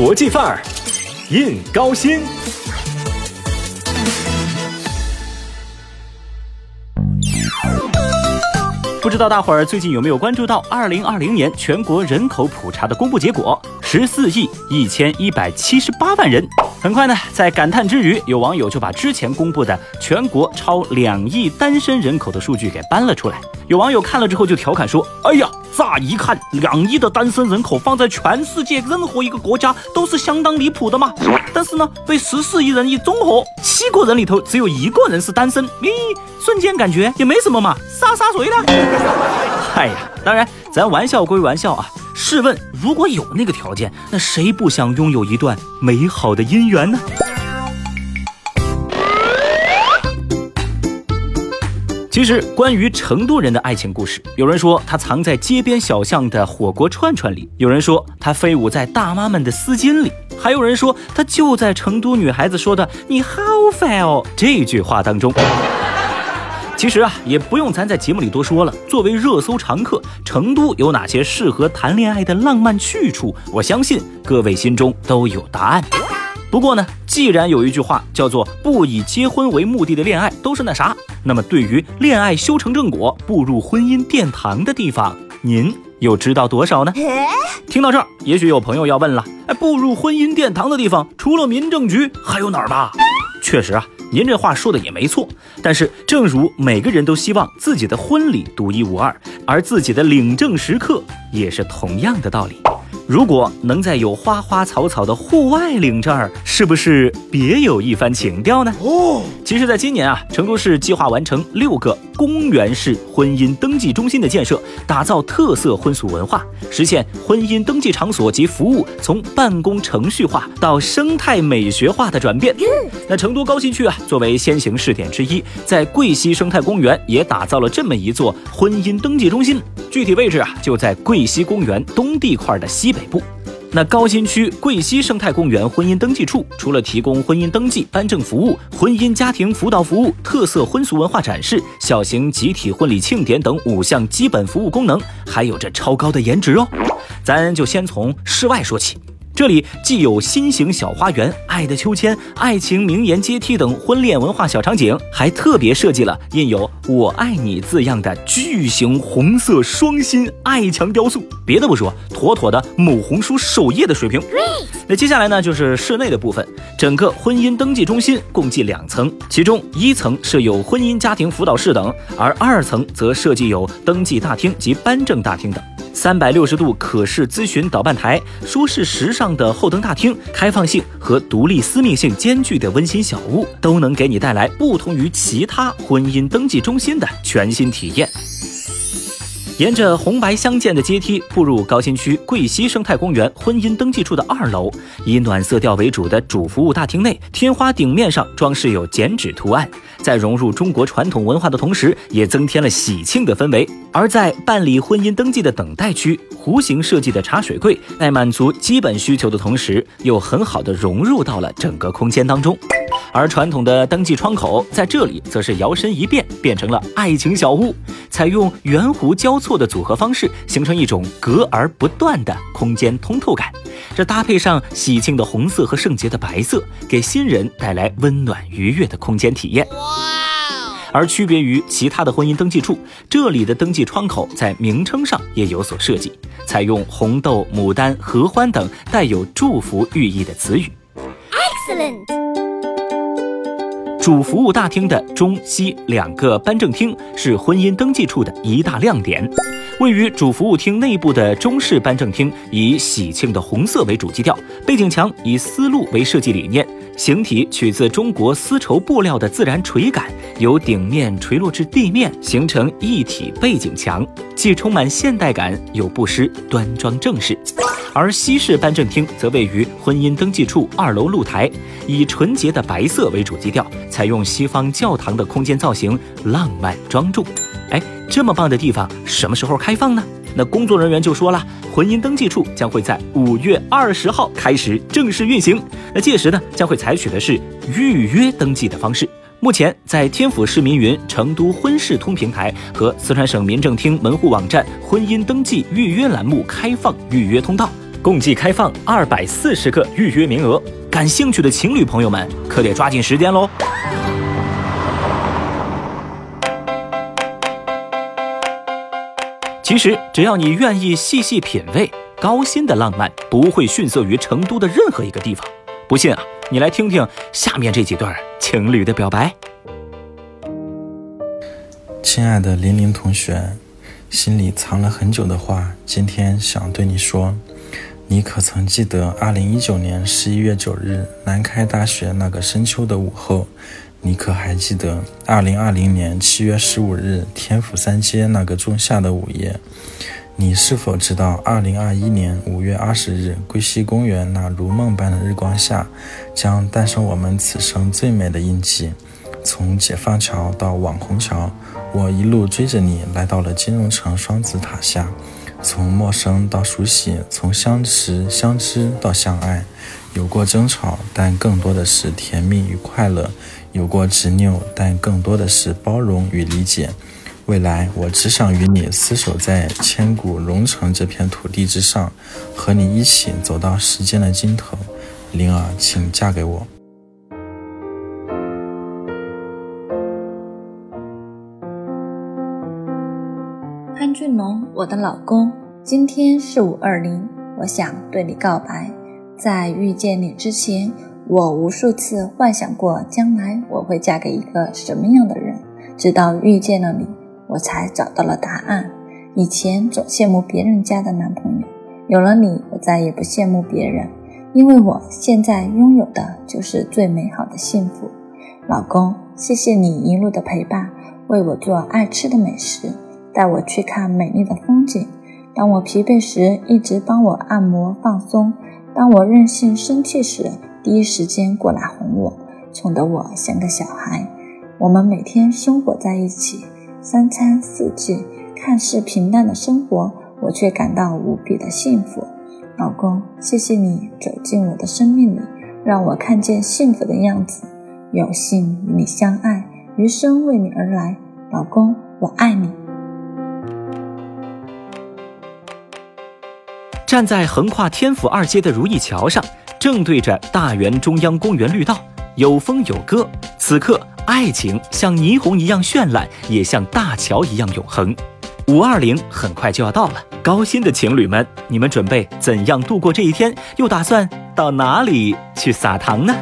国际范儿，印高薪。不知道大伙儿最近有没有关注到二零二零年全国人口普查的公布结果？十四亿一千一百七十八万人。很快呢，在感叹之余，有网友就把之前公布的全国超两亿单身人口的数据给搬了出来。有网友看了之后就调侃说：“哎呀，乍一看两亿的单身人口放在全世界任何一个国家都是相当离谱的嘛。但是呢，被十四亿人一综合，七个人里头只有一个人是单身，咦，瞬间感觉也没什么嘛，杀杀谁呢。哎呀，当然，咱玩笑归玩笑啊。试问，如果有那个条件，那谁不想拥有一段美好的姻缘呢？”其实，关于成都人的爱情故事，有人说它藏在街边小巷的火锅串串里，有人说它飞舞在大妈们的丝巾里，还有人说它就在成都女孩子说的“你好烦哦”这句话当中。其实啊，也不用咱在节目里多说了。作为热搜常客，成都有哪些适合谈恋爱的浪漫去处？我相信各位心中都有答案。不过呢，既然有一句话叫做“不以结婚为目的的恋爱都是那啥”，那么对于恋爱修成正果、步入婚姻殿堂的地方，您又知道多少呢？听到这儿，也许有朋友要问了：哎，步入婚姻殿堂的地方，除了民政局，还有哪儿吧？确实啊，您这话说的也没错。但是，正如每个人都希望自己的婚礼独一无二，而自己的领证时刻也是同样的道理。如果能在有花花草草的户外领证，是不是别有一番情调呢？哦，其实，在今年啊，成都市计划完成六个公园式婚姻登记中心的建设，打造特色婚俗文化，实现婚姻登记场所及服务从办公程序化到生态美学化的转变。那成都高新区啊，作为先行试点之一，在桂溪生态公园也打造了这么一座婚姻登记中心，具体位置啊，就在桂溪公园东地块的西北。部，那高新区桂溪生态公园婚姻登记处，除了提供婚姻登记、颁证服务、婚姻家庭辅导服务、特色婚俗文化展示、小型集体婚礼庆典等五项基本服务功能，还有着超高的颜值哦。咱就先从室外说起。这里既有新型小花园、爱的秋千、爱情名言阶梯等婚恋文化小场景，还特别设计了印有“我爱你”字样的巨型红色双心爱墙雕塑。别的不说，妥妥的某红书首页的水平。那接下来呢，就是室内的部分。整个婚姻登记中心共计两层，其中一层设有婚姻家庭辅导室等，而二层则设计有登记大厅及颁证大厅等。三百六十度可视咨询导办台、舒适时尚的后灯大厅、开放性和独立私密性兼具的温馨小屋，都能给你带来不同于其他婚姻登记中心的全新体验。沿着红白相间的阶梯步入高新区桂溪生态公园婚姻登记处的二楼，以暖色调为主的主服务大厅内，天花顶面上装饰有剪纸图案，在融入中国传统文化的同时，也增添了喜庆的氛围。而在办理婚姻登记的等待区，弧形设计的茶水柜，在满足基本需求的同时，又很好的融入到了整个空间当中。而传统的登记窗口在这里则是摇身一变，变成了爱情小屋，采用圆弧交错的组合方式，形成一种隔而不断的空间通透感。这搭配上喜庆的红色和圣洁的白色，给新人带来温暖愉悦的空间体验。而区别于其他的婚姻登记处，这里的登记窗口在名称上也有所设计，采用红豆、牡丹、合欢等带有祝福寓意的词语。Excellent。主服务大厅的中西两个颁证厅是婚姻登记处的一大亮点。位于主服务厅内部的中式颁证厅以喜庆的红色为主基调，背景墙以丝路为设计理念，形体取自中国丝绸布料的自然垂感，由顶面垂落至地面，形成一体背景墙，既充满现代感，又不失端庄正式。而西式颁证厅则位于婚姻登记处二楼露台，以纯洁的白色为主基调，采用西方教堂的空间造型，浪漫庄重。哎，这么棒的地方，什么时候开放呢？那工作人员就说了，婚姻登记处将会在五月二十号开始正式运行。那届时呢，将会采取的是预约登记的方式。目前，在天府市民云成都婚事通平台和四川省民政厅门户网站婚姻登记预约栏目开放预约通道。共计开放二百四十个预约名额，感兴趣的情侣朋友们可得抓紧时间喽！其实，只要你愿意细细品味，高新的浪漫不会逊色于成都的任何一个地方。不信啊，你来听听下面这几段情侣的表白。亲爱的玲玲同学，心里藏了很久的话，今天想对你说。你可曾记得二零一九年十一月九日南开大学那个深秋的午后？你可还记得二零二零年七月十五日天府三街那个仲夏的午夜？你是否知道二零二一年五月二十日桂溪公园那如梦般的日光下，将诞生我们此生最美的印记？从解放桥到网红桥，我一路追着你来到了金融城双子塔下。从陌生到熟悉，从相识相知到相爱，有过争吵，但更多的是甜蜜与快乐；有过执拗，但更多的是包容与理解。未来，我只想与你厮守在千古龙城这片土地之上，和你一起走到时间的尽头。灵儿，请嫁给我。潘俊龙，我的老公，今天是五二零，我想对你告白。在遇见你之前，我无数次幻想过将来我会嫁给一个什么样的人，直到遇见了你，我才找到了答案。以前总羡慕别人家的男朋友，有了你，我再也不羡慕别人，因为我现在拥有的就是最美好的幸福。老公，谢谢你一路的陪伴，为我做爱吃的美食。带我去看美丽的风景，当我疲惫时，一直帮我按摩放松；当我任性生气时，第一时间过来哄我，宠得我像个小孩。我们每天生活在一起，三餐四季，看似平淡的生活，我却感到无比的幸福。老公，谢谢你走进我的生命里，让我看见幸福的样子。有幸与你相爱，余生为你而来。老公，我爱你。站在横跨天府二街的如意桥上，正对着大园中央公园绿道，有风有歌。此刻，爱情像霓虹一样绚烂，也像大桥一样永恒。五二零很快就要到了，高薪的情侣们，你们准备怎样度过这一天？又打算到哪里去撒糖呢？